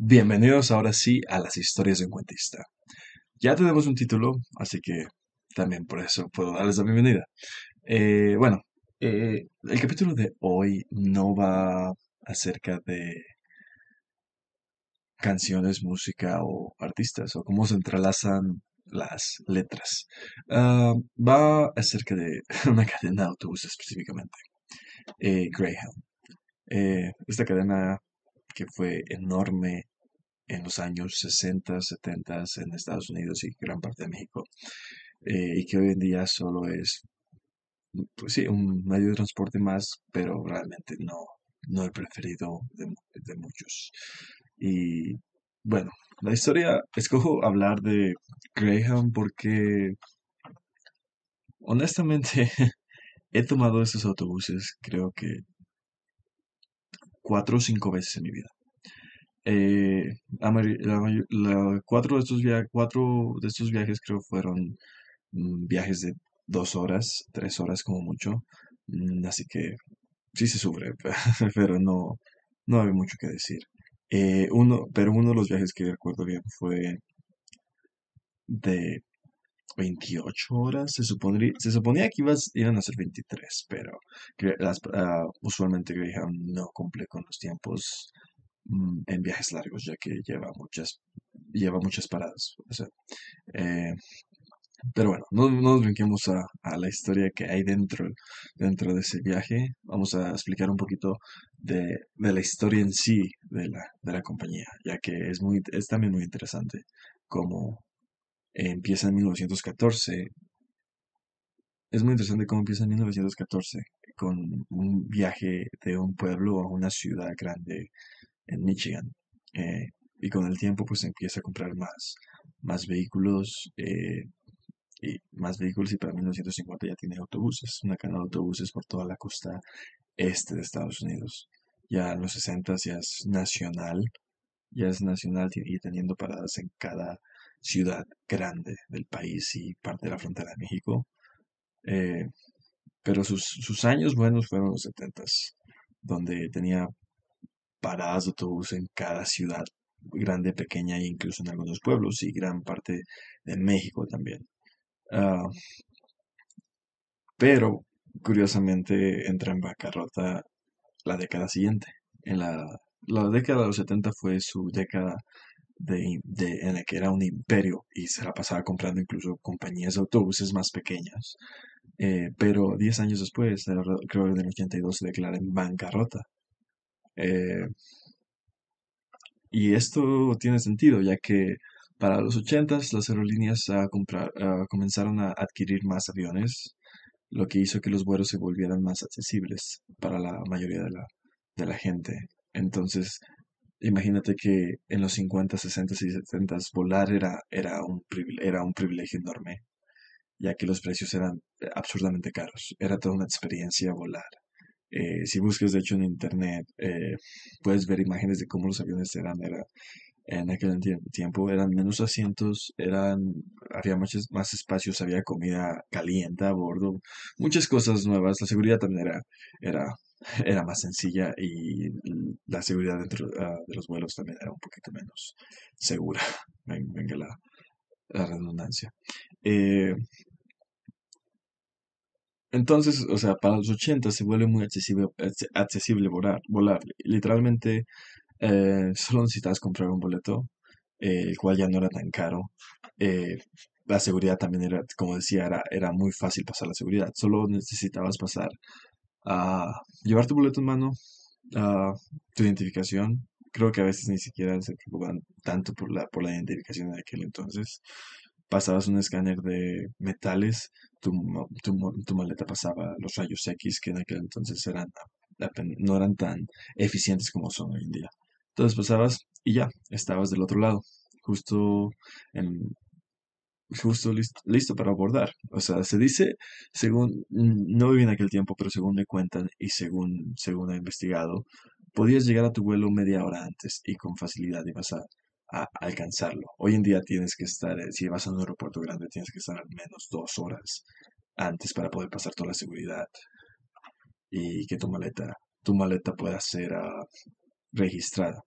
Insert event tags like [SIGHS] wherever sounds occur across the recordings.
Bienvenidos ahora sí a las historias de un cuentista. Ya tenemos un título, así que también por eso puedo darles la bienvenida. Eh, bueno, eh, el capítulo de hoy no va acerca de canciones, música o artistas o cómo se entrelazan las letras. Ah, va acerca de [LAUGHS] una cadena de autobuses específicamente, eh, Greyhound. esta cadena que fue enorme en los años 60, 70 en Estados Unidos y gran parte de México, eh, y que hoy en día solo es, pues sí, un medio de transporte más, pero realmente no, no el preferido de, de muchos. Y bueno, la historia, escojo hablar de Graham porque honestamente [LAUGHS] he tomado estos autobuses creo que cuatro o cinco veces en mi vida. Eh, cuatro, de estos cuatro de estos viajes creo fueron mm, viajes de dos horas, tres horas como mucho. Mm, así que sí se sufre, [LAUGHS] pero no, no hay mucho que decir. Eh, uno, pero uno de los viajes que recuerdo bien fue de 28 horas. Se, suponía, se suponía que ibas, iban a ser 23, pero ah, usualmente Greyhound no cumple con los tiempos Mm, en viajes largos, ya que lleva muchas, lleva muchas paradas. Eh, pero bueno, no, nos brinquemos a, a, la historia que hay dentro, dentro de ese viaje. Vamos a explicar un poquito de, de la historia en sí de la, de la compañía, ya que es, muy, es también muy interesante cómo empieza en 1914. Es muy interesante cómo empieza en 1914 con un viaje de un pueblo a una ciudad grande en Michigan. Eh, y con el tiempo pues empieza a comprar más, más vehículos eh, y más vehículos y para 1950 ya tiene autobuses, una cadena de autobuses por toda la costa este de Estados Unidos. Ya en los 60 ya es nacional, ya es nacional y teniendo paradas en cada ciudad grande del país y parte de la frontera de México. Eh, pero sus, sus, años buenos fueron los 70 donde tenía paradas de autobús en cada ciudad grande, pequeña e incluso en algunos pueblos y gran parte de México también. Ah, pero, curiosamente, entra en bancarrota la década siguiente. En la, la década de los 70 fue su década de, en la que era un imperio y se la pasaba comprando incluso compañías de autobuses más pequeñas. Eh, pero 10 años después, creo que en el 82, se declara en bancarrota. Eh, y esto tiene sentido, ya que para los 80 las aerolíneas a comprar, comenzaron a adquirir más aviones, lo que hizo que los vuelos se volvieran más accesibles para la mayoría de la, de la gente. Entonces, imagínate que en los 50, 60 y 70 volar era, era, un, era un privilegio enorme, ya que los precios eran absurdamente caros. Era toda una experiencia volar. Eh, si buscas, de hecho, en internet, eh, puedes ver imágenes de cómo los aviones eran. Era, en aquel tiempo eran menos asientos, eran, había muchos más espacios, había comida caliente a bordo, muchas cosas nuevas. La seguridad también era, era, [LAUGHS] era más sencilla y la seguridad dentro ah, de los vuelos también era un poquito menos segura. [LAUGHS] Venga la, redundancia. Eh, entonces, o sea, para los 80 se vuelve muy accesible, accesible volar, volar. Literalmente, eh, solo necesitabas comprar un boleto, eh, el cual ya no era tan caro. La seguridad también era, como decía, era, era muy fácil pasar la seguridad. Solo necesitabas pasar a llevar tu boleto en mano, tu identificación. Creo que a veces ni siquiera se preocupan tanto por la, por la identificación de aquel entonces pasabas un escáner de metales, tu, tu, maleta pasaba los rayos X que en aquel entonces eran, no eran tan eficientes como son hoy en día. Entonces pasabas y ya, estabas del otro lado, justo en, justo listo, listo, para abordar. O sea, se dice, según, no viví en aquel tiempo, pero según me cuentan y según, según he investigado, podías llegar a tu vuelo media hora antes y con facilidad ibas a a alcanzarlo. Hoy en día tienes que estar, eh, si vas a un aeropuerto grande, tienes que estar al menos dos horas antes para poder pasar toda la seguridad y que tu maleta, tu maleta pueda ser ah, registrada.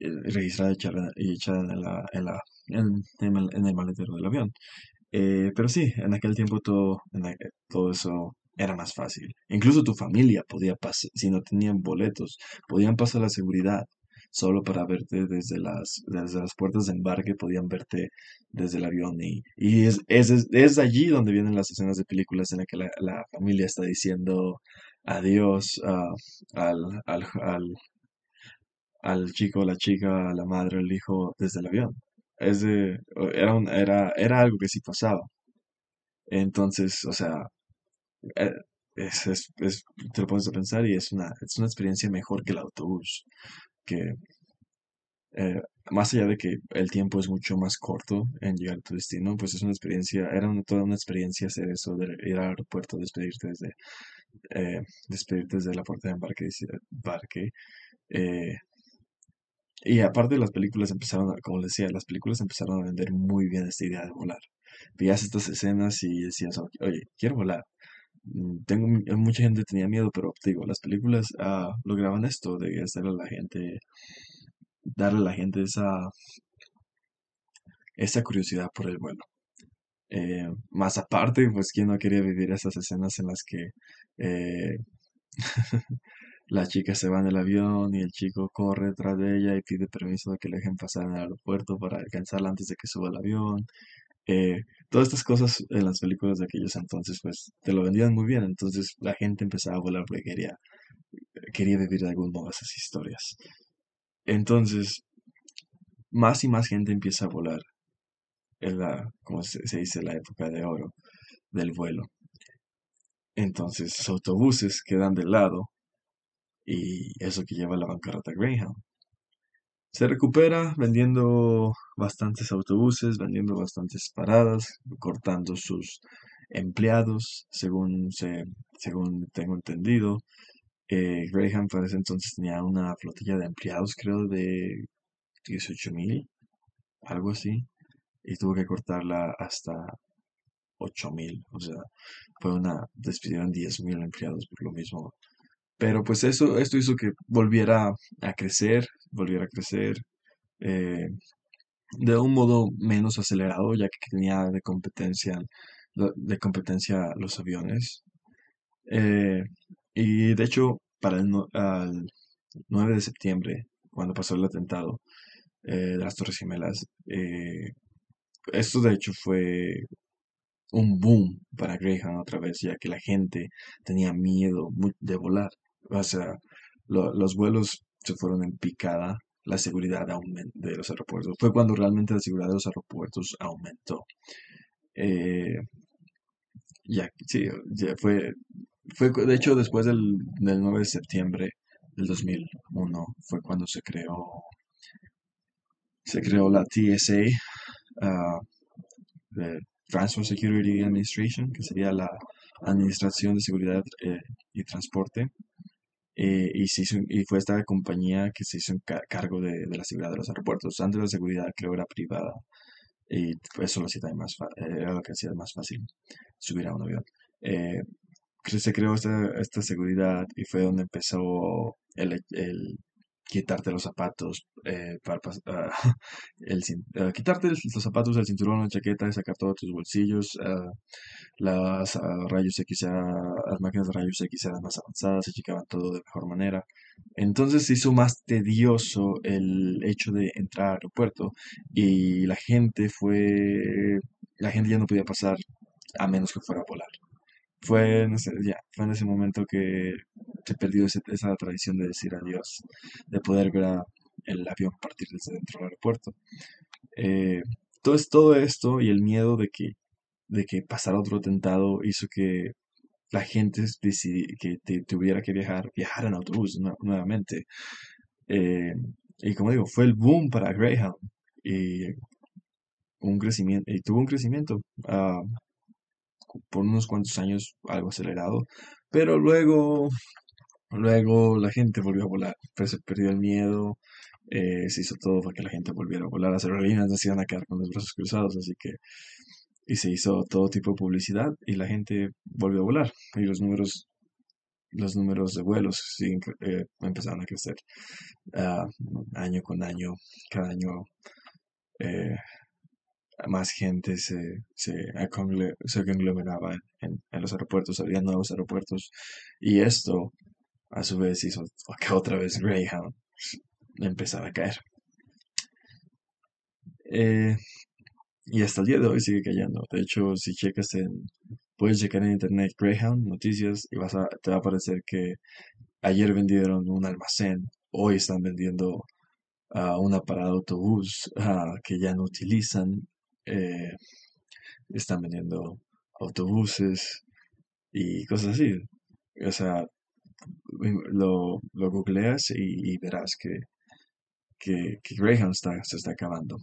eh, registrada y echada y echada en la, en la, en, en el, maletero del avión. Eh, pero sí, en aquel tiempo todo, en todo eso era más fácil. Incluso tu familia podía pasar, si no tenían boletos, podían pasar la seguridad solo para verte desde las, desde las puertas de embarque, podían verte desde el avión. Y, y es, es, es, allí donde vienen las escenas de películas en las que la, la familia está diciendo adiós ah, al, al, al, al chico, la chica, la madre, el hijo desde el avión. Es de- era, un- era, era algo que sí pasaba. Entonces, o sea, eh, es, es- es- te lo pones a pensar y es una, es una experiencia mejor que el autobús, que eh, más allá de que el tiempo es mucho más corto en llegar a tu destino, pues es una experiencia, era una- toda una experiencia hacer eso, de ir al aeropuerto, despedirte desde, eh, despedirte desde la puerta de embarque, embarque, eh, y aparte las películas empezaron, a- como les decía, las películas empezaron a vender muy bien esta idea de volar. Veías estas escenas y decías, "Ok, oye, quiero volar. Mm, Tengo, mi- mucha gente tenía miedo, pero te digo, las películas ah, lograban esto de hacerle a la gente, darle a la gente esa, esa curiosidad por el vuelo. Eh, más aparte, pues, ¿quién no quería vivir esas escenas en las que eh, [LAUGHS] la chica se va en el avión y el chico corre detrás de ella y pide permiso de que le dejen pasar en el aeropuerto para alcanzarla antes de que suba al avión? Eh, todas estas cosas en las películas de aquellos entonces, pues, te lo vendían muy bien. Entonces la gente empezaba a volar porque quería, quería vivir de algún modo esas historias. Entonces, más y más gente empieza a volar en la, como se, se dice, la época de oro del vuelo. Entonces, los autobuses quedan de lado y eso que lleva a la bancarrota Greyhound. Se recupera vendiendo bastantes autobuses, vendiendo bastantes paradas, cortando sus empleados, según, se, según tengo entendido. Eh, Greyhound para ese entonces tenía una flotilla de empleados, creo, de 18.000, algo así, y tuvo que cortarla hasta 8.000. O sea, fue una, despidieron 10.000 empleados por lo mismo. Pero pues eso, esto hizo que volviera a crecer, volviera a crecer eh, de un modo menos acelerado, ya que tenía de competencia, de competencia los aviones. Eh, y de hecho, para el, no- al 9 de septiembre, cuando pasó el atentado eh, de las Torres Gemelas, eh, esto de hecho fue un boom para Greyhound otra vez, ya que la gente tenía miedo de volar. O sea, lo- los vuelos se fueron en picada, la seguridad de los aeropuertos. Fue cuando realmente la seguridad de los aeropuertos aumentó. Eh, ya, sí, ya fue, fue, de hecho, después del, del 9 de septiembre del 2001 fue cuando se creó, se creó la TSA, ah, de Transport Security Administration, que sería la Administración de Seguridad eh, y Transporte. Eh, y, se hizo- y fue esta compañía que se hizo en ca- cargo de, de la seguridad de los aeropuertos. Antes la seguridad creo era privada y eso lo hacía más era lo que hacía más fácil subir a un avión. Eh, se creó esta, esta seguridad y fue donde empezó el, el quitarte los zapatos, eh, ah, [LAUGHS] el, ah, quitarte los zapatos, el cinturón, la chaqueta sacar todos tus bolsillos. ah, las rayos X, las máquinas de rayos X eran más avanzadas, se checaban todo de mejor manera. Entonces se hizo más tedioso el hecho de entrar al aeropuerto y la gente fue, la gente ya no podía pasar a menos que fuera a volar. Fue en ese, ya, fue en ese momento que se perdió ese- esa tradición de decir adiós, de poder ver el avión partir desde dentro del aeropuerto. Eh, todo esto y el miedo de que, de que pasara otro atentado hizo que la gente que te- tuviera que viajar, viajar en autobús nue- nuevamente. Eh, y como digo, fue el boom para Greyhound y un crecimiento, y tuvo un crecimiento. ah, por unos cuantos años algo acelerado, pero luego, luego la gente volvió a volar, pues se perdió el miedo, eh, se hizo todo para que la gente volviera a volar, las aerolíneas no se iban a quedar con los brazos cruzados, así que, y se hizo todo tipo de publicidad y la gente volvió a volar, y los números los números de vuelos siguen, eh, empezaron a crecer ah, año con año, cada año eh, más gente se, se, se conglomeraba en, en, los aeropuertos, había nuevos aeropuertos y esto a su vez hizo que otra vez Greyhound empezaba a caer. Eh, y hasta el día de hoy sigue cayendo. De hecho, si checas en, puedes checar en internet Greyhound Noticias y vas a, te va a aparecer que ayer vendieron un almacén, hoy están vendiendo uh, una de autobús ah, que ya no utilizan, eh, están vendiendo autobuses y cosas así. O sea, lo, lo googleas y, verás que, que, Greyhound está, se está acabando.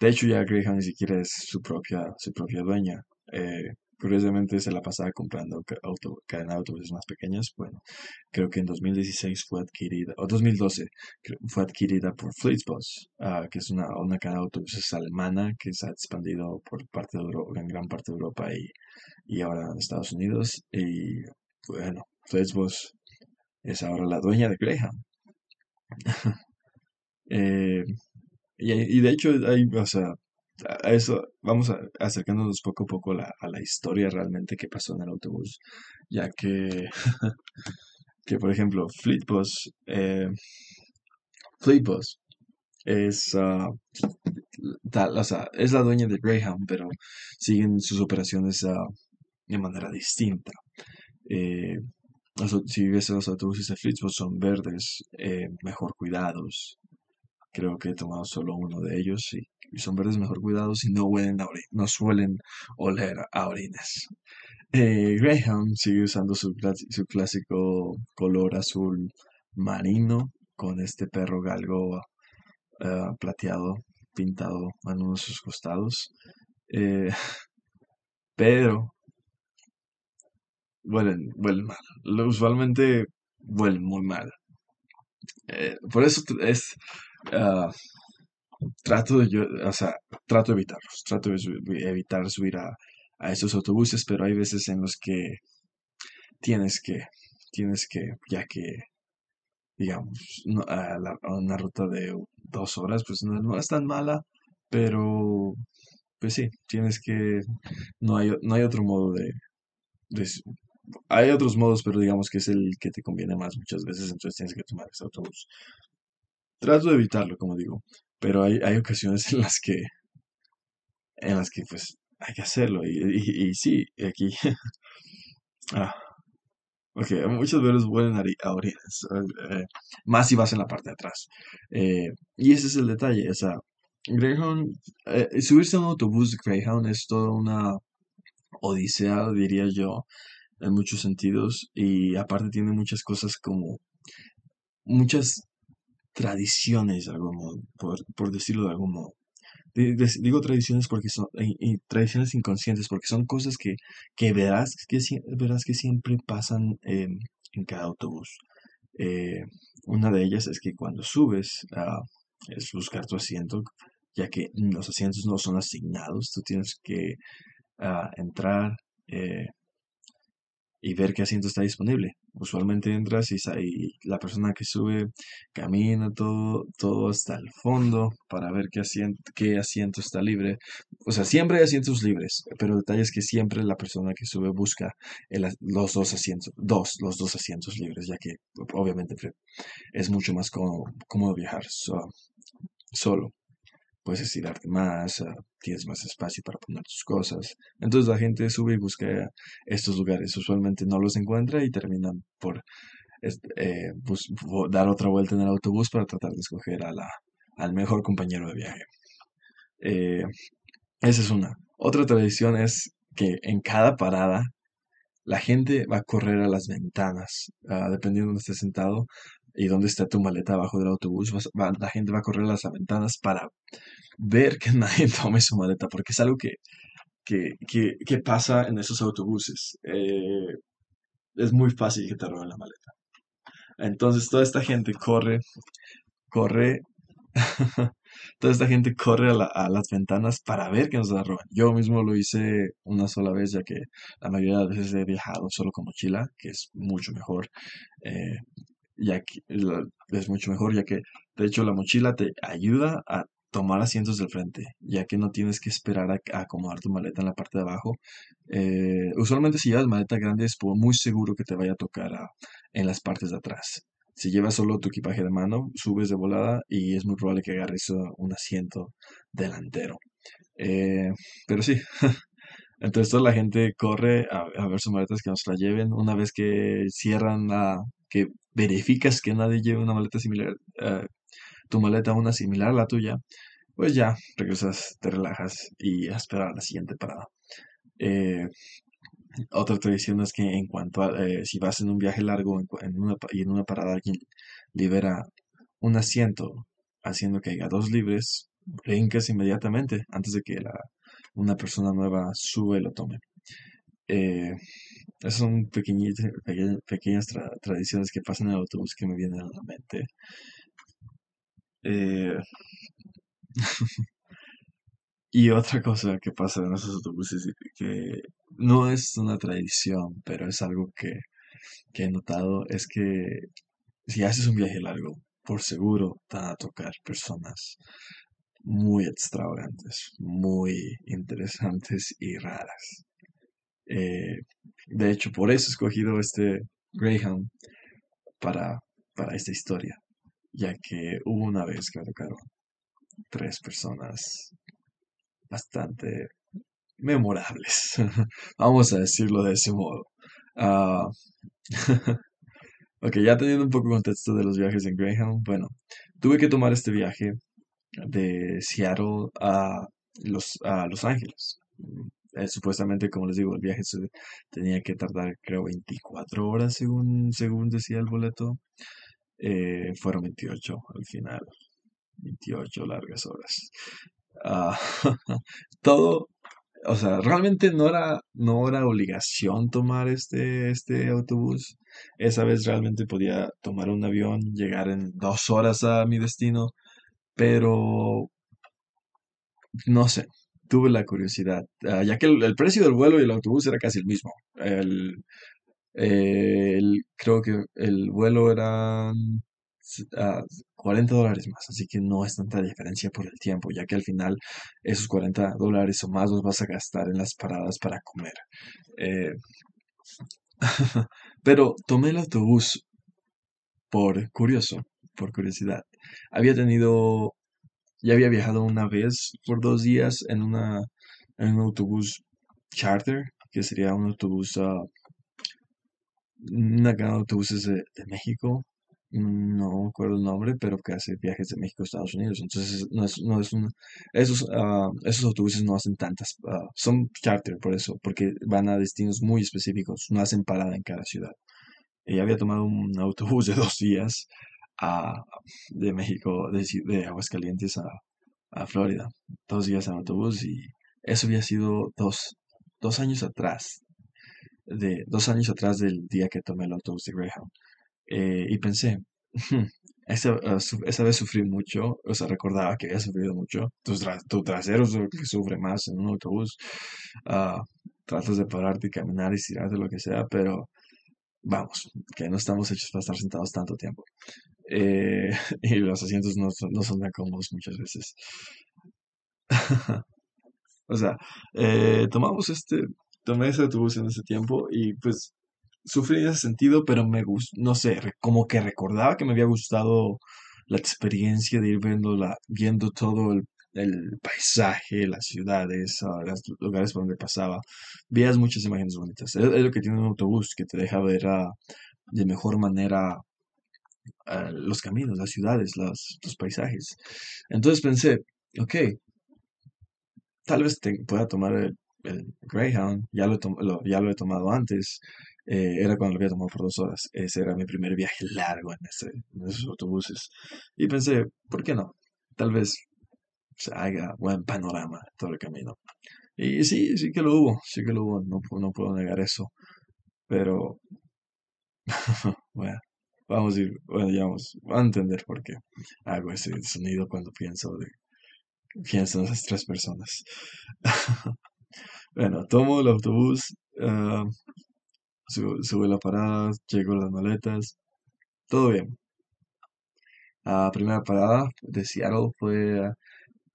De hecho, ya Greyhound ni siquiera es su propia, su propia dueña. Eh, curiosamente se la pasaba comprando auto, cadena de autobuses más pequeñas. Bueno, creo que en 2016 fue adquirida, o 2012 fue adquirida por Flixbus, uh, que es una, una cadena de autobuses alemana que se ha expandido por parte de Europa, en gran parte de Europa y, y ahora en Estados Unidos. Y bueno, Flixbus es ahora la dueña de Greyhound. [LAUGHS] eh, y, de hecho, hay, o sea, a eso vamos acercándonos poco a poco a la historia realmente que pasó en el autobús, ya que, [LAUGHS] que por ejemplo, Fleetbus, eh, Fleetbus es, uh, tal, o sea, es la dueña de Greyhound, pero siguen sus operaciones uh, de manera distinta. Eh, si ves los autobuses de Fleetbus son verdes, eh, mejor cuidados, Creo que he tomado solo uno de ellos y, son verdes mejor cuidados y no, huelen no suelen oler a orines. Eh, Greyhound sigue usando su, su, clásico color azul marino con este perro galgo eh, plateado pintado en uno de sus costados. Eh, [LAUGHS] pero huelen, huelen mal. Usualmente huelen muy mal. por eso es Ah, trato de yo, o sea, trato de evitarlos, trato de evitar subir a, a esos autobuses, pero hay veces en los que tienes que, tienes que, ya que, digamos, a, una ruta de dos horas, pues no, es tan mala, pero, pues sí, tienes que, no hay, no hay otro modo de, de, hay otros modos, pero digamos que es el que te conviene más muchas veces, entonces tienes que tomar ese autobús. Trato de evitarlo, como digo, pero hay, hay ocasiones en las que, en las que pues hay que hacerlo. Y, y, sí, aquí, [LAUGHS] ah, ok, muchos veces vuelven a, orinas, eh, más si vas en la parte de atrás. Eh, y ese es el detalle, o sea, Greyhound, eh, subirse a un autobús Greyhound es toda una odisea, diría yo, en muchos sentidos, y aparte tiene muchas cosas como, muchas tradiciones, algún modo, por, decirlo de algún modo. digo tradiciones porque son tradiciones inconscientes porque son cosas que, que verás que verás que siempre pasan en cada autobús eh, una de ellas es que cuando subes a es buscar tu asiento ya que los asientos no son asignados tú tienes que entrar eh, y ver qué asiento está disponible. Usualmente entras y, la persona que sube camina todo, todo hasta el fondo para ver qué asiento, qué asiento está libre. O sea, siempre hay asientos libres, pero el detalle es que siempre la persona que sube busca los dos asientos, dos, los dos asientos libres, ya que obviamente es mucho más cómodo, viajar solo puedes estirarte más, ah, tienes más espacio para poner tus cosas. Entonces la gente sube y busca estos lugares. Usualmente no los encuentra y terminan por eh, dar otra vuelta en el autobús para tratar de escoger a la, al mejor compañero de viaje. Eh, esa es una. Otra tradición es que en cada parada la gente va a correr a las ventanas, ah, dependiendo de donde estés sentado y dónde está tu maleta abajo del autobús. la gente va a correr a las ventanas para ver que [LAUGHS] nadie tome su maleta, porque es algo que, que, pasa en esos autobuses. Eh, es muy fácil que te roben la maleta. Entonces toda esta gente corre, corre [LAUGHS] Toda esta gente corre a las ventanas para ver que nos la roban. Yo mismo lo hice una sola vez, ya que la mayoría de las veces he viajado solo con mochila, que es mucho mejor. eh, es mucho mejor, ya que de hecho la mochila te ayuda a tomar asientos del frente, ya que no tienes que esperar a, acomodar tu maleta en la parte de abajo. Eh, usualmente si llevas maleta grande es muy seguro que te vaya a tocar en las partes de atrás. Si llevas solo tu equipaje de mano, subes de volada y es muy probable que agarres uh, un asiento delantero. Eh, pero sí, [LAUGHS] entonces toda la gente corre a, a ver sus maletas que nos la lleven. Una vez que cierran la, que verificas que nadie lleve una maleta similar, eh, tu maleta una similar a la tuya, pues ya regresas, te relajas y a la siguiente parada. Eh, otra tradición es que en cuanto a eh, si vas en un viaje largo en, una, y en una parada alguien libera un asiento haciendo que haya dos libres, brincas inmediatamente antes de que una persona nueva sube y lo tome. Eh, esas son pequeñitas, peque- pequeñas tra- tradiciones que pasan en el autobús que me vienen a la mente. Eh, [LAUGHS] y otra cosa que pasa en esos autobuses que no es una tradición, pero es algo que, que he notado, es que si haces un viaje largo, por seguro te van a tocar personas muy extravagantes, muy interesantes y raras. Eh, de hecho, por eso he escogido este Greyhound para, para esta historia, ya que hubo una vez que me tocaron tres personas bastante memorables, [LAUGHS] vamos a decirlo de ese modo. Ah, [LAUGHS] ok, ya teniendo un poco contexto de los viajes en Greyhound, bueno, tuve que tomar este viaje de Seattle a Los, a Los Ángeles. Eh, supuestamente, como les digo, el viaje tenía que tardar, creo, 24 horas según, según decía el boleto. Eh, fueron 28 al final, 28 largas horas. Ah, [LAUGHS] todo, o sea, realmente no era, no era obligación tomar este, este autobús. Esa vez realmente podía tomar un avión, llegar en dos horas a mi destino, pero no sé, tuve la curiosidad, ah, ya que el, precio del vuelo y el autobús era casi el mismo. El, creo que el vuelo era s- ah, 40 dólares más, así que no es tanta diferencia por el tiempo, ya que al final esos 40 dólares o más los vas a gastar en las paradas para comer. Eh, [LAUGHS] pero tomé el autobús por curioso, por curiosidad. Había tenido, ya había viajado una vez por dos días en una, en un autobús charter, que sería un autobús, ah, una de autobuses de, México, no me acuerdo el nombre, pero que hace viajes de México a Estados Unidos. Entonces, no es, no es un, esos, ah, esos autobuses no hacen tantas, ah, son charter por eso, porque van a destinos muy específicos, no hacen parada en cada ciudad. Y había tomado un autobús de dos días a, de México, de, de Aguascalientes a, a Florida. Dos días en autobús y eso había sido dos, dos años atrás, de dos años atrás del día que tomé el autobús de Greyhound. Eh, y pensé, "Hmm, esa, ah, esa vez sufrí mucho, o sea, recordaba que había sufrido mucho. Tu, tra- tu trasero es lo que sufre más en un autobús. Ah, tratas de pararte y caminar y estirarte lo que sea, pero vamos, que no estamos hechos para estar sentados tanto tiempo. Eh, [LAUGHS] y los asientos no no son tan cómodos muchas veces. [LAUGHS] O sea, eh, tomamos este, tomé ese autobús en ese tiempo y pues sufrí en ese sentido, pero me gustó, no sé, como que recordaba que me había gustado la experiencia de ir viendo, la, viendo todo el, el paisaje, las ciudades, ah, los lugares por donde pasaba. Veías muchas imágenes bonitas. Es, es lo que tiene un autobús, que te deja ver ah, de mejor manera los caminos, las ciudades, los, paisajes. Entonces pensé, ok, tal vez pueda tomar el, Greyhound, ya lo, he tomado antes, eh, era cuando lo había tomado por dos horas, ese era mi primer viaje largo en, esos autobuses. Y pensé, ¿por qué no? Tal vez se haga buen panorama todo el camino. Y sí, sí que lo hubo, sí que lo hubo, no, no puedo negar eso, pero [LAUGHS] bueno, vamos a ir, bueno, ya vamos a entender por qué hago ese sonido cuando pienso de ¿Quiénes son esas tres personas? [LAUGHS] Bueno, tomo el autobús, ah, su- sube la parada, llego las maletas, todo bien. La primera parada de Seattle fue a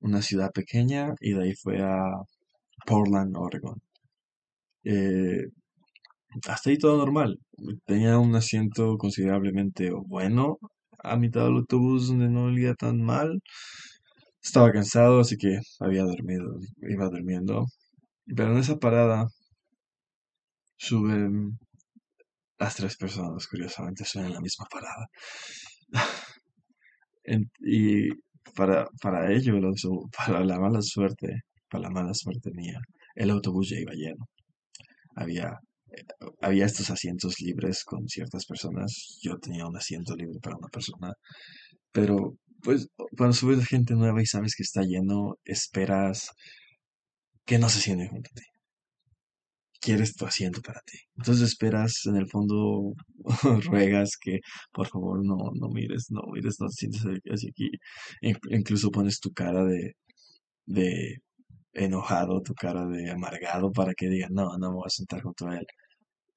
una ciudad pequeña y de ahí fue a Portland, Oregon. Eh, hasta ahí todo normal. Tenía un asiento considerablemente bueno a mitad del autobús donde no olía tan mal. Estaba cansado, así que había dormido, iba durmiendo. Pero en esa parada suben las tres personas, curiosamente, son en la misma parada. [SIGHS] Y para, para ello, para la mala suerte, para la mala suerte mía, el autobús ya iba lleno. Había, había estos asientos libres con ciertas personas. Yo tenía un asiento libre para una persona. Pero, pues, cuando subes gente nueva y sabes que está lleno, esperas que no se sienten junto a ti. Quieres tu asiento para ti. Entonces esperas, en el fondo, [LAUGHS] ruegas que por favor no, no mires, no mires, no te sientes así aquí. In- Incluso pones tu cara de, de enojado, tu cara de amargado para que digan, no, no me voy a sentar junto a él.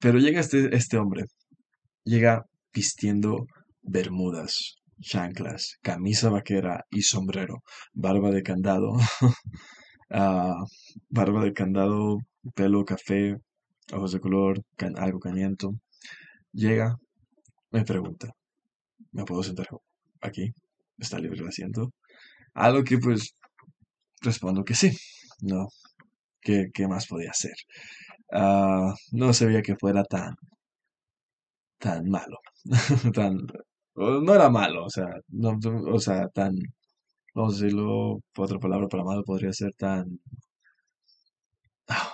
Pero llega este, este hombre, llega vistiendo bermudas, chanclas, camisa vaquera y sombrero, barba de candado, [LAUGHS] ah, barba de candado, pelo café, ojos de color, can- algo cañento. Llega, me pregunta, ¿me puedo sentar aquí? ¿Está libre el asiento? A lo que pues respondo que sí. No, ¿qué, qué más podía hacer? Ah, no se que fuera tan, tan malo. [LAUGHS] Tan, no era malo, o sea, no, o sea, tan, vamos a decirlo, otra palabra para malo podría ser tan, ah,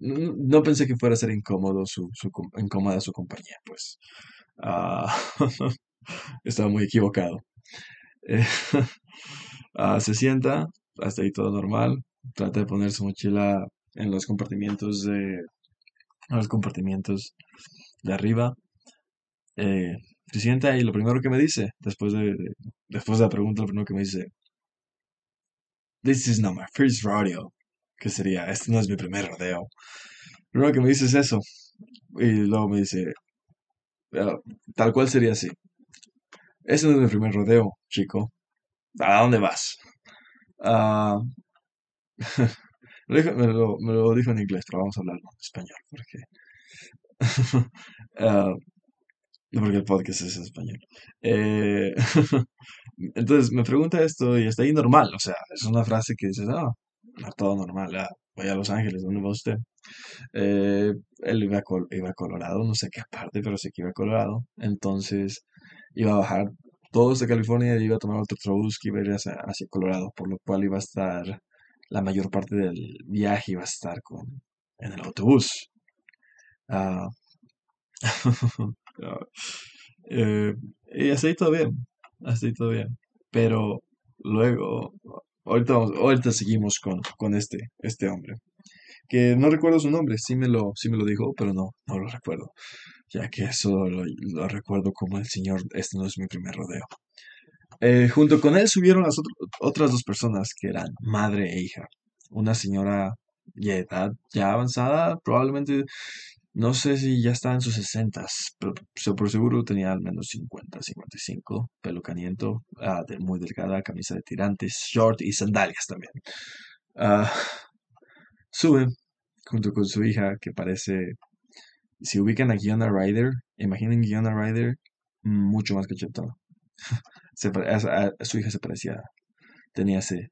no pensé que fuera a ser incómodo su, su incómoda su compañía, pues. Ah, [LAUGHS] estaba muy equivocado. [LAUGHS] Eh, se sienta, hasta ahí todo normal, trata de poner su mochila en los compartimientos de, los compartimientos de arriba. Eh, se sienta y lo primero que me dice, después de, de- después de la pregunta, lo primero que me dice, This is not my first rodeo. Que sería, este no es mi primer rodeo. Lo primero que me dice es eso. Y luego me dice, "Ah, tal cual sería así. Este no es mi primer rodeo, chico. ¿A dónde vas? Dijo- [LAUGHS] me, lo, me lo dijo en inglés, pero vamos a hablarlo en español, porque, [LAUGHS] ah, porque el podcast es en español. Eh, [LAUGHS] entonces me pregunta esto y está ahí normal, o sea, es una frase que dices, ah, no, todo normal, ah, voy a Los Ángeles, ¿dónde va usted? Eh, él iba a, iba a Colorado, no sé qué parte, pero sé que iba a Colorado. Entonces iba a bajar todos de California y iba a tomar otro autobús que iba a ir hacia, hacia Colorado, por lo cual iba a estar, la mayor parte del viaje iba a estar con, en el autobús. Ah, [LAUGHS] eh, y así todo bien, así todo bien. Pero luego, ahorita, vamos- ahorita seguimos con, con este, este hombre que no recuerdo su nombre, sí me lo, sí me lo dijo, pero no, no lo recuerdo, ya que eso lo, lo recuerdo como el señor, este no es mi primer rodeo. Eh, junto con él subieron las otras dos personas que eran madre e hija. Una señora de edad ya avanzada, probablemente, no sé si ya estaba en sus sesentas, pero por seguro tenía al menos 50, 55, pelo caniento, ah, de- muy delgada, camisa de tirantes, short y sandalias también. Ah, sube junto con su hija, que parece, si ubican a Gianna Ryder, imaginen Gianna Ryder mucho más cachetona. [LAUGHS] A, su hija se parecía, tenía ese,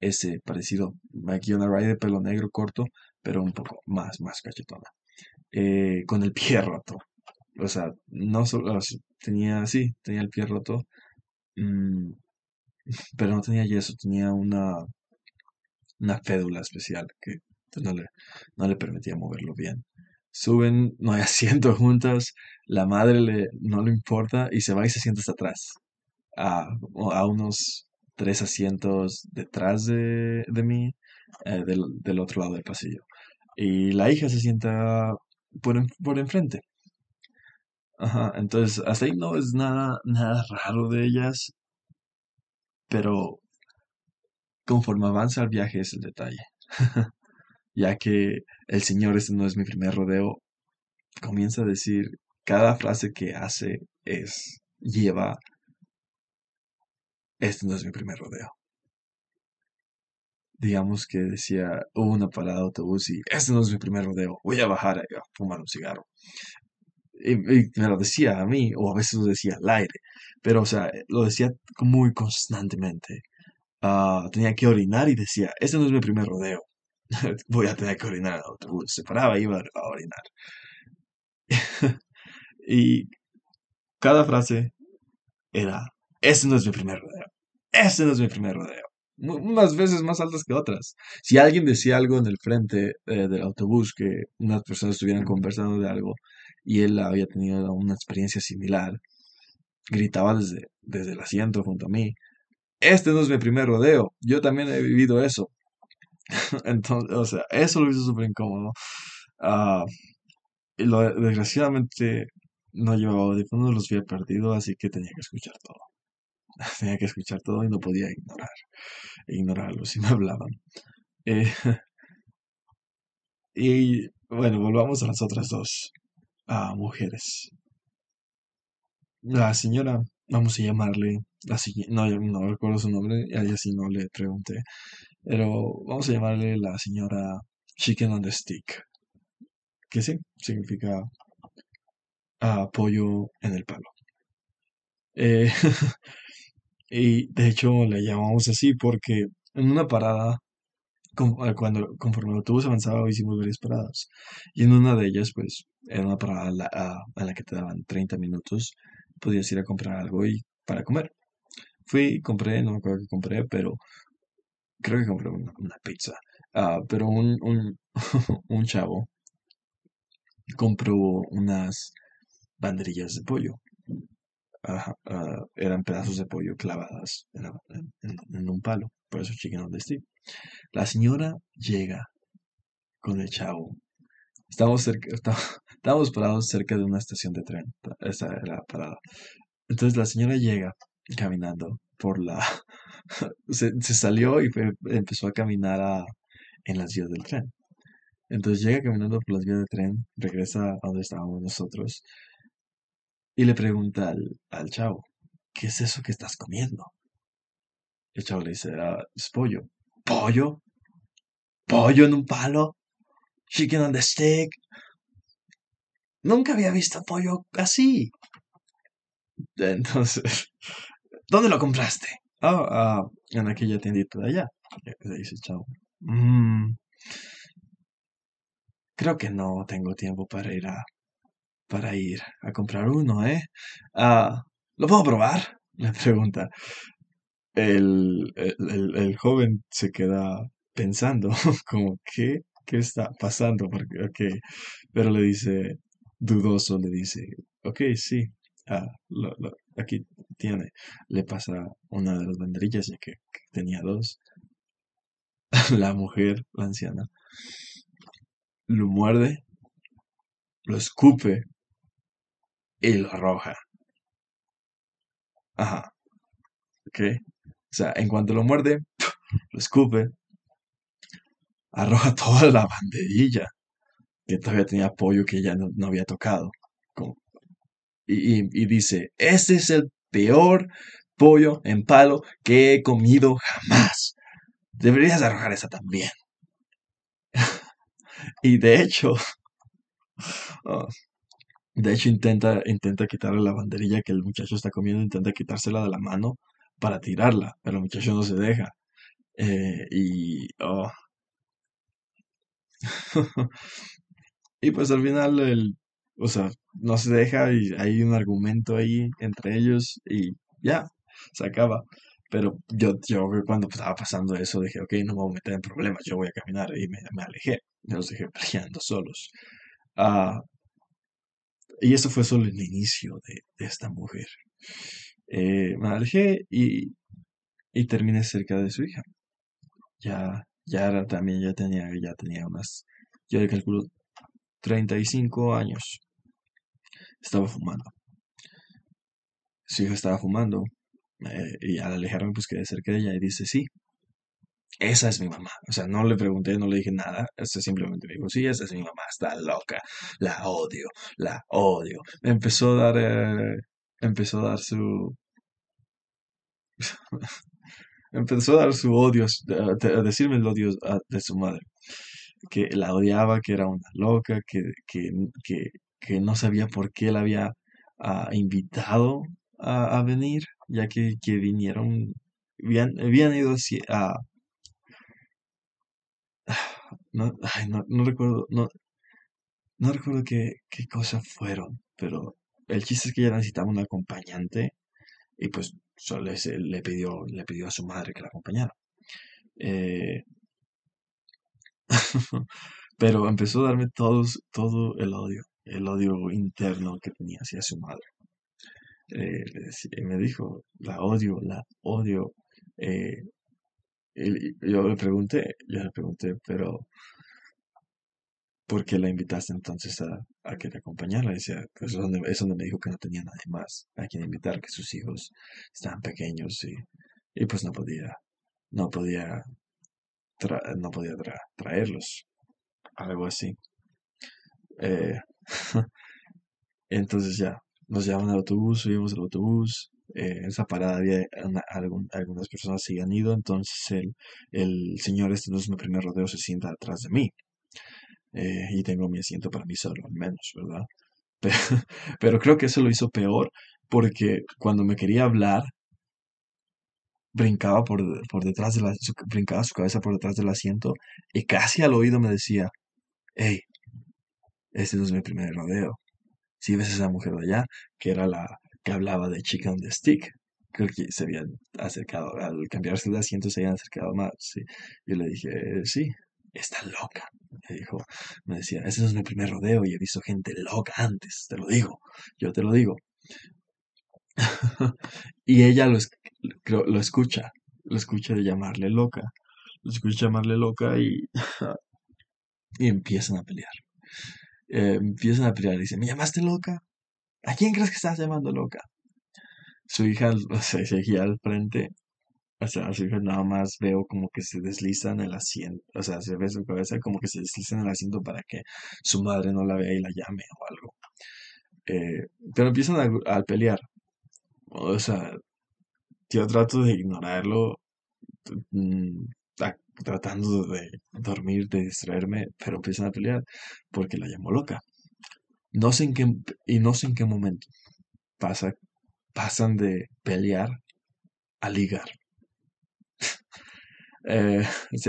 ese parecido a Gianna Ryder, pelo negro corto, pero un poco más, más cachetona. Eh, con el pie roto. O sea, no solo tenía, sí, tenía el pie roto, mm, [LAUGHS] pero no tenía yeso, tenía una, una fédula especial que no le, no le permitía moverlo bien. Suben, no hay asiento juntas, la madre le, no le importa y se va y se sienta hasta atrás, a, a unos tres asientos detrás de, de mí, eh, del, del otro lado del pasillo. Y la hija se sienta por, por enfrente. Ajá, entonces hasta ahí no es nada, nada raro de ellas, pero conforme avanza el viaje es el detalle. [LAUGHS] Ya que el señor, este no es mi primer rodeo, comienza a decir, cada frase que hace es, lleva, este no es mi primer rodeo. Digamos que decía, una parada de autobús y este no es mi primer rodeo, voy a bajar a fumar un cigarro. Y, me lo decía a mí, o a veces lo decía al aire, pero o sea, lo decía muy constantemente. Ah, tenía que orinar y decía, este no es mi primer rodeo, [LAUGHS] voy a tener que orinar el autobús. Se paraba y iba a orinar. [LAUGHS] y cada frase era, este no es mi primer rodeo, este no es mi primer rodeo. Unas veces más altas que otras. Si alguien decía algo en el frente eh, del autobús, que unas personas estuvieran conversando de algo y él había tenido una experiencia similar, gritaba desde, desde el asiento junto a mí, este no es mi primer rodeo, yo también he vivido eso. [LAUGHS] Entonces, o sea, eso lo hizo súper incómodo. Ah, y lo, desgraciadamente no llevaba audífonos, los había perdido, así que tenía que escuchar todo. [LAUGHS] tenía que escuchar todo y no podía ignorar, ignorarlo si me hablaban. Eh, [LAUGHS] y bueno, volvamos a las otras dos ah, mujeres. La señora, vamos a llamarle, la no, no recuerdo su nombre, y ella sí no le pregunté, pero vamos a llamarle la señora Chicken on the Stick, que sí, significa apoyo en el palo. Eh, [LAUGHS] y de hecho le llamamos así porque en una parada, eh, cuando conforme el autobús avanzaba, hicimos varias paradas. Y en una de ellas, pues, era una parada a la, que te daban 30 minutos, podías ir a comprar algo y para comer. Fui, compré, no me acuerdo que compré, pero creo que compré una, pizza. Ah, pero un, un, [LAUGHS] un chavo compró unas banderillas de pollo. Ah, eran pedazos de pollo clavadas en, un palo. Por eso chicken on the stick. La señora llega con el chavo. Estamos, [LAUGHS] parados cerca de una estación de tren. Esa era la parada. Entonces la señora llega caminando por la... [LAUGHS] se, salió y empezó a caminar en las vías del tren. Entonces llega caminando por las vías del tren, regresa a donde estábamos nosotros y le pregunta al, chavo, ¿qué es eso que estás comiendo? El chavo le dice, ah, es pollo. ¿Pollo? ¿Pollo en un palo? ¿Chicken on the stick? Nunca había visto pollo así. Entonces, [LAUGHS] ¿dónde lo compraste? Ah, en aquella tiendita de allá. Le dice el chavo. Mm, creo que no tengo tiempo para ir a para ir a comprar uno, ¿eh? Ah, ¿lo puedo probar? [LAUGHS] Le pregunta. El, el, joven se queda pensando, [LAUGHS] como, ¿qué? ¿Qué está pasando? Porque, Pero le dice, dudoso, le dice, ok, sí, ah, aquí tiene. Le pasa una de las banderillas, ya que tenía dos. [LAUGHS] la mujer, la anciana, lo muerde, lo escupe y lo arroja. Ajá. ¿Ok? O sea, en cuanto lo muerde, lo escupe, arroja [LAUGHS] toda la banderilla, que todavía tenía pollo que ya no, había tocado. y, dice, este es el peor pollo en palo que he comido jamás. Deberías arrojar esa también. [LAUGHS] y de hecho, [LAUGHS] oh, de hecho, intenta, intenta quitarle la banderilla que el muchacho está comiendo, intenta quitársela de la mano para tirarla, pero el muchacho no se deja. Eh, y. Oh. [LAUGHS] y pues al final, el, o sea, no se deja y hay un argumento ahí entre ellos y ya, se acaba. Pero yo, yo cuando estaba pasando eso dije, ok, no me voy a meter en problemas, yo voy a caminar y me, alejé, me los dejé peleando solos. Ah, y eso fue solo el inicio de, esta mujer. Eh, me alejé y, y terminé cerca de su hija. Ya, ya era, también ya tenía, ya tenía unas, yo le calculo 35 años. Estaba fumando. Su hija estaba fumando. Eh, y al alejarme pues quedé cerca de ella y dice, sí, esa es mi mamá. O sea, no le pregunté, no le dije nada. Este simplemente me dijo, sí, esa es mi mamá, está loca, la odio, la odio. Empezó a dar, eh, empezó a dar su, [LAUGHS] empezó a dar su odio, a, decirme el odio de su madre, que la odiaba, que era una loca, que, que, que, no sabía por qué la había ah, invitado a, venir, ya que, que vinieron, habían, habían ido a, no, no, recuerdo, no, no recuerdo qué, qué cosas fueron, pero el chiste es que ella necesitaba un acompañante y pues solo le pidió, le pidió a su madre que la acompañara. Eh, [LAUGHS] Pero empezó a darme todos, todo el odio, el odio interno que tenía hacia su madre. Eh, me dijo, la odio, la odio. Eh, y yo le pregunté, yo le pregunté, pero ¿por qué la invitaste entonces a, a que te acompañara? Decía, pues es donde, donde me dijo que no tenía nadie más a quien invitar, que sus hijos estaban pequeños y, y pues no podía, no podía, tra- no podía tra- traerlos, algo así. Eh, [LAUGHS] Entonces ya, nos llevaban al autobús, subimos al autobús. Eh, esa parada había algunas personas se habían ido, entonces el, señor este no es mi primer rodeo, se sienta atrás de mí. eh, y tengo mi asiento para mí solo, al menos, ¿verdad? [LAUGHS] Pero, pero creo que eso lo hizo peor porque cuando me quería hablar, brincaba por, por detrás de la, su- brincaba su cabeza por detrás del asiento y casi al oído me decía, hey, este no es mi primer rodeo. Si ves a esa mujer de allá, que era la que hablaba de Chicken on the Stick, creo que se habían acercado, al cambiarse de asiento se habían acercado más, sí. Yo le dije, "Eh, sí, está loca. Me dijo, me decía, ese es mi primer rodeo y he visto gente loca antes, te lo digo, yo te lo digo. [LAUGHS] Y ella lo, es- lo escucha, lo escucha de llamarle loca, lo escucha llamarle loca y, [LAUGHS] y empiezan a pelear. Eh, empiezan a pelear y dice, ¿me llamaste loca? ¿A quién crees que estás llamando loca? Su hija o [LAUGHS] sea, seguía al frente, o sea, su hija nada más veo como que se desliza en el asiento, o sea, se ve su cabeza como que se desliza en el asiento para que su madre no la vea y la llame o algo. Eh, pero empiezan a, pelear, o sea, yo trato de ignorarlo, mm, tratando de dormir, de distraerme, pero empiezan a pelear porque la llamo loca. No sé en qué, y no sé en qué momento pasa, pasan de pelear a ligar. [LAUGHS] Eh,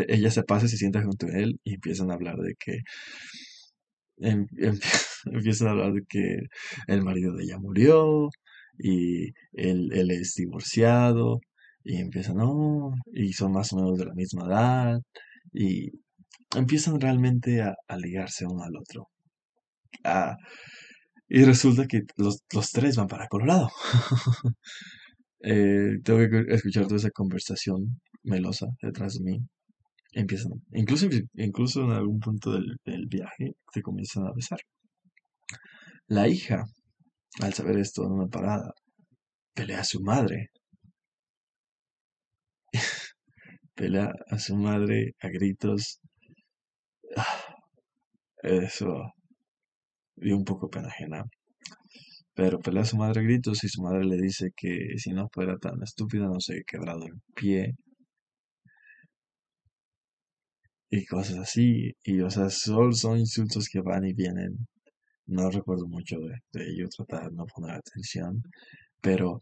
ella se pasa y se sienta junto a él y empiezan a hablar de que em- [LAUGHS] em- empiezan a hablar de que el marido de ella murió y él, él es divorciado y empiezan, no, y son más o menos de la misma edad y empiezan realmente a ligarse uno al otro. Ah, y resulta que los, los tres van para Colorado. [LAUGHS] Eh, tengo que escuchar toda esa conversación melosa detrás de mí. Empiezan, incluso, incluso en algún punto del, del viaje, se comienzan a besar. La hija, al saber esto en una parada, pelea a su madre, [LAUGHS] pelea a su madre a gritos. Ah, Eso dio un poco pena ajena. Pero pelea a su madre gritos y su madre le dice que si no fuera tan estúpida no se había quebrado el pie y cosas así. Y o sea, son insultos que van y vienen. No recuerdo mucho de, de ello, tratar de no poner atención. Pero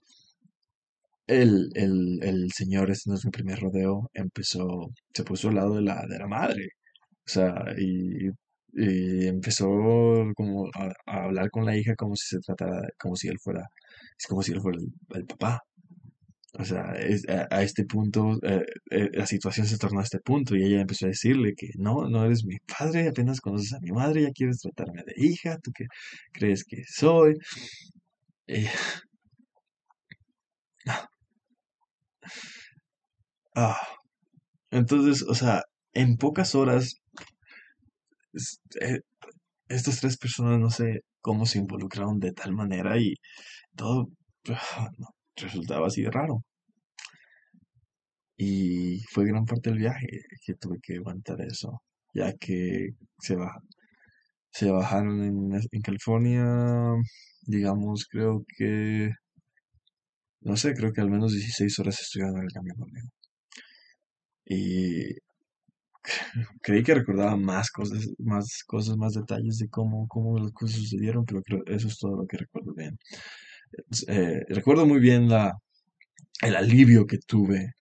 el, el, el señor, este no es mi primer rodeo, empezó, se puso al lado de la, de la madre. O sea, y, y empezó como a, hablar con la hija como si se tratara, como si él fuera, es como si él fuera el, papá. O sea, es- a, este punto, eh, eh, la situación se tornó a este punto y ella empezó a decirle que no, no eres mi padre, apenas conoces a mi madre, ya quieres tratarme de hija, ¿tú qué crees que soy? Eh, ah, entonces, o sea, en pocas horas, eh, estas tres personas no sé cómo se involucraron de tal manera y todo ah, resultaba así de raro. Y fue gran parte del viaje que tuve que aguantar eso, ya que se, se bajaron en, en California, digamos, creo que, no sé, creo que al menos 16 horas estuvieron en el camión conmigo. Y [LAUGHS] creí que recordaba más cosas, más cosas, más detalles de cómo, cómo las cosas sucedieron, pero creo eso es todo lo que recuerdo bien. Eh, recuerdo muy bien la, el alivio que tuve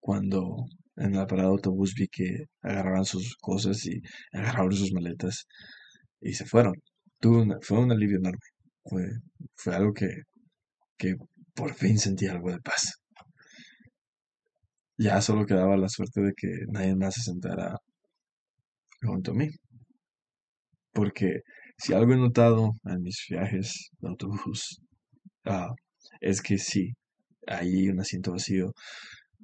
cuando en la parada de autobús vi que agarraban sus cosas y agarraron sus maletas y se fueron. Tuve fue un alivio enorme. Fue, fue algo que, que por fin sentí algo de paz. Ya solo quedaba la suerte de que nadie más se sentara junto a mí. Porque si algo he notado en mis viajes de autobús, [LAUGHS] ah, es que sí, hay un asiento vacío.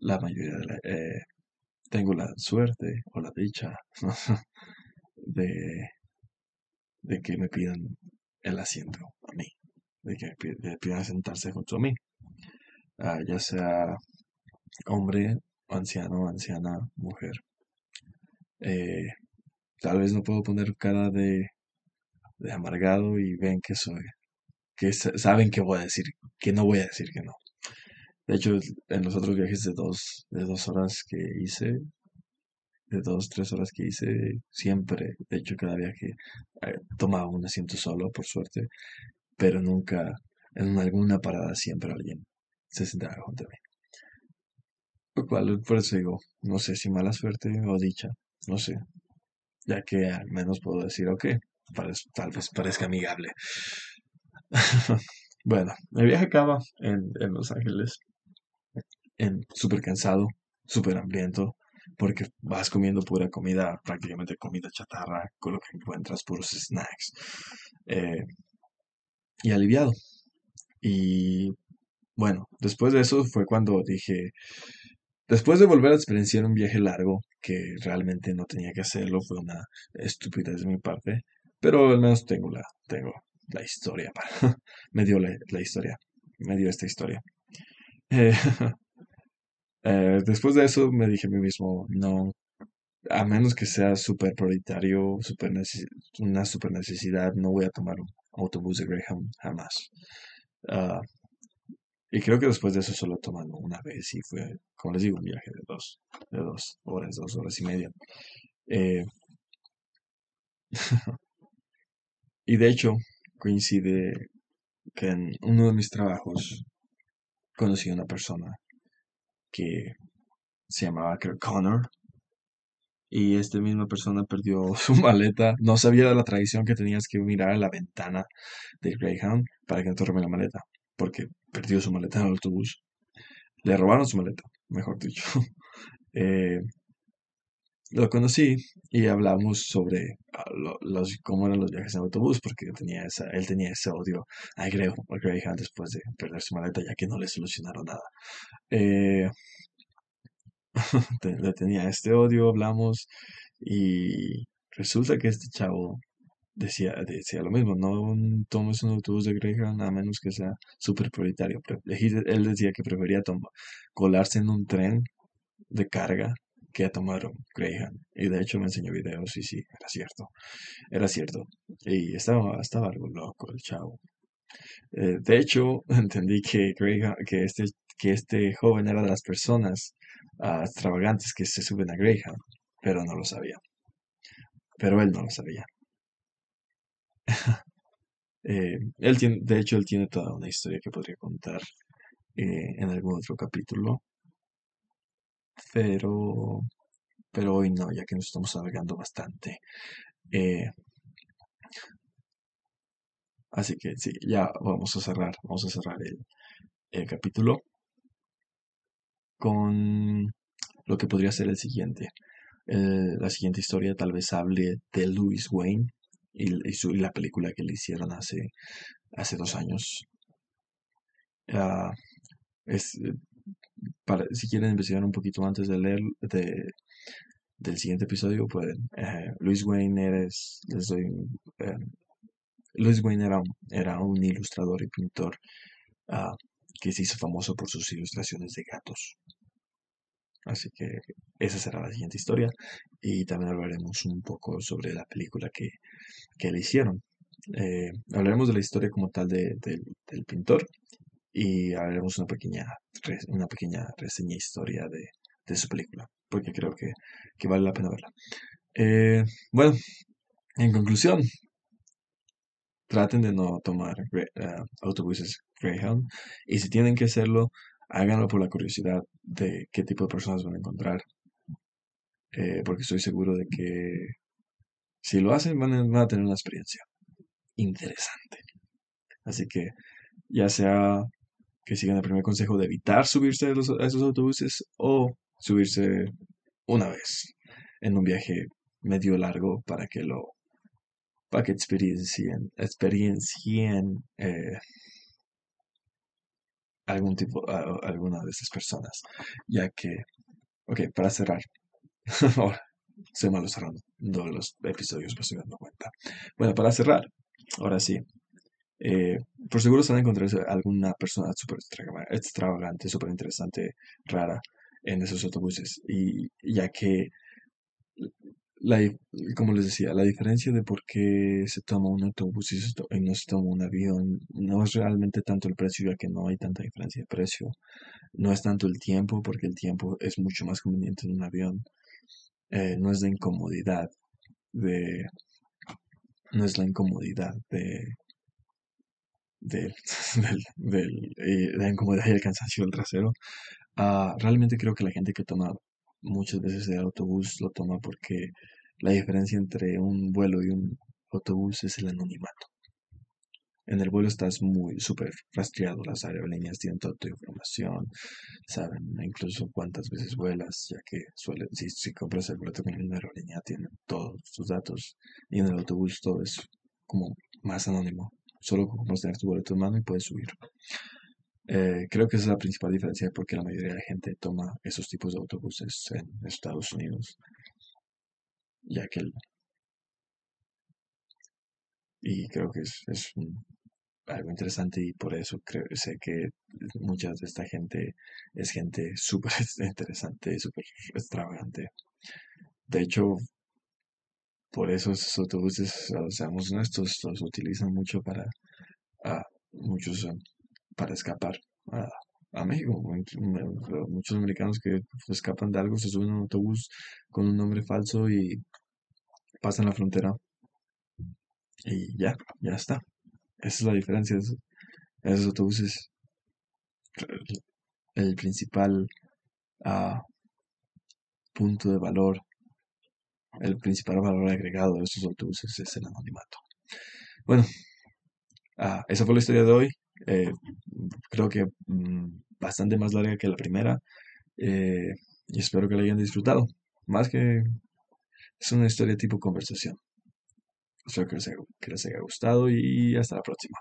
La mayoría de la, eh, tengo la suerte o la dicha [LAUGHS] de, de que me pidan el asiento a mí, de que me pidan sentarse junto a mí, ah, ya sea hombre, anciano, anciana, mujer. Eh, tal vez no puedo poner cara de, de amargado y ven que soy, que saben que voy a decir, que no voy a decir que no. De hecho, en los otros viajes de dos, de dos horas que hice, de dos, tres horas que hice, siempre, de hecho, cada viaje eh, tomaba un asiento solo, por suerte, pero nunca, en alguna parada, siempre alguien se sentaba junto a mí. Lo cual, por eso digo, no sé si mala suerte o dicha, no sé, ya que al menos puedo decir, ok, tal vez parezca amigable. [LAUGHS] bueno, el viaje acaba en, Los Ángeles, en súper cansado, súper hambriento, porque vas comiendo pura comida, prácticamente comida chatarra, con lo que encuentras puros snacks. Eh, y aliviado. Y bueno, después de eso fue cuando dije, después de volver a experienciar un viaje largo, que realmente no tenía que hacerlo, fue una estupidez de mi parte, pero al menos tengo la, tengo la historia para, [LAUGHS] me dio la, historia, me dio esta historia. Eh, [LAUGHS] eh, después de eso me dije a mí mismo, no, a menos que sea súper prioritario, super una super necesidad, no voy a tomar un autobús de Greyhound jamás. Ah, y creo que después de eso solo tomando una vez y fue, como les digo, un viaje de dos, de dos horas, dos horas y media. Eh, [LAUGHS] y de hecho, coincide que en uno de mis trabajos conocí a una persona que se llamaba Connor y esta misma persona perdió [LAUGHS] su maleta. No sabía de la tradición que tenías que mirar a la ventana del Greyhound para que no te la maleta, porque perdió su maleta en el autobús. Le robaron su maleta, mejor dicho. [LAUGHS] Eh, lo conocí y hablamos sobre ah, los, cómo eran los viajes en autobús, porque tenía esa, él tenía ese odio a Greyhound después de perder su maleta, ya que no le solucionaron nada. Eh, [LAUGHS] le tenía este odio, hablamos y resulta que este chavo decía, decía lo mismo, no tomes un autobús de Greyhound a menos que sea súper prioritario. Él decía que prefería tomar, colarse en un tren de carga que a tomar un Greyhound. Y de hecho me enseñó videos y sí, era cierto. Era cierto. Y estaba, estaba algo loco el chavo. Eh, de hecho, [LAUGHS] entendí que, que, este, que este joven era de las personas uh, extravagantes que se suben a Greyhound, pero no lo sabía. Pero él no lo sabía. [LAUGHS] eh, él tiene, de hecho, él tiene toda una historia que podría contar eh, en algún otro capítulo. Pero, pero hoy no, ya que nos estamos alargando bastante. Eh, así que sí, ya vamos a cerrar, vamos a cerrar el, capítulo con lo que podría ser el siguiente. La siguiente historia tal vez hable de Louis Wayne y, la película que le hicieron hace, hace dos años. Ah, es, eh, para, si quieren investigar un poquito antes de leer de, del siguiente episodio, pueden. Eh, Louis Wayne eres, les doy, Louis Wayne era, era un ilustrador y pintor ah, que se hizo famoso por sus ilustraciones de gatos. Así que esa será la siguiente historia. Y también hablaremos un poco sobre la película que, que le hicieron. Eh, hablaremos de la historia como tal de, del pintor y hablaremos una pequeña, una pequeña reseña historia de, de su película, porque creo que, que vale la pena verla. Eh, bueno, en conclusión, traten de no tomar eh, autobuses Greyhound y si tienen que hacerlo, háganlo por la curiosidad de qué tipo de personas van a encontrar. Eh, porque estoy seguro de que si lo hacen van a, tener una experiencia interesante. Así que ya sea que sigan el primer consejo de evitar subirse a, esos autobuses o subirse una vez en un viaje medio largo para que lo para que experiencien, experiencien eh, algún tipo, alguna de esas personas. Ya que, ok, para cerrar, [LAUGHS] ahora, soy malo cerrando los episodios, me estoy dando cuenta. Bueno, para cerrar, ahora sí, eh, por seguro se van a encontrar alguna persona súper extravagante, súper interesante, rara en esos autobuses. Y ya que la, como les decía, la diferencia de por qué se toma un autobús y, no se toma un avión no es realmente tanto el precio, ya que no hay tanta diferencia de precio. No es tanto el tiempo, porque el tiempo es mucho más conveniente en un avión. Eh, no es la incomodidad de... No es la incomodidad de... de, [LAUGHS] eh, la incomodidad y el cansancio del trasero. Ah, realmente creo que la gente que toma muchas veces el autobús lo toma porque la diferencia entre un vuelo y un autobús es el anonimato. En el vuelo estás muy súper rastreado, las aerolíneas tienen toda tu información, saben incluso cuántas veces vuelas, ya que suele, si, compras el boleto con una aerolínea tienen todos tus datos y en el autobús todo es como más anónimo, solo puedes tener tu boleto en mano y puedes subir. Eh, creo que esa es la principal diferencia porque la mayoría de la gente toma esos tipos de autobuses en Estados Unidos, ya que y creo que es, es algo interesante y por eso sé que mucha de esta gente es gente [LAUGHS] súper interesante, súper extravagante. De hecho, por eso esos autobuses, seamos honestos, los utilizan mucho para a muchos para escapar a, a México. Muchos americanos que escapan de algo se suben a un autobús con un nombre falso y pasan la frontera. Y ya, ya está. Esa es la diferencia esos autobuses. El principal ah, punto de valor, el principal valor agregado de estos autobuses es el anonimato. Bueno, ah, esa fue la historia de hoy. Eh, creo que mm, bastante más larga que la primera. Eh, y espero que la hayan disfrutado. Más que es una historia tipo conversación. Espero que les haya gustado y hasta la próxima.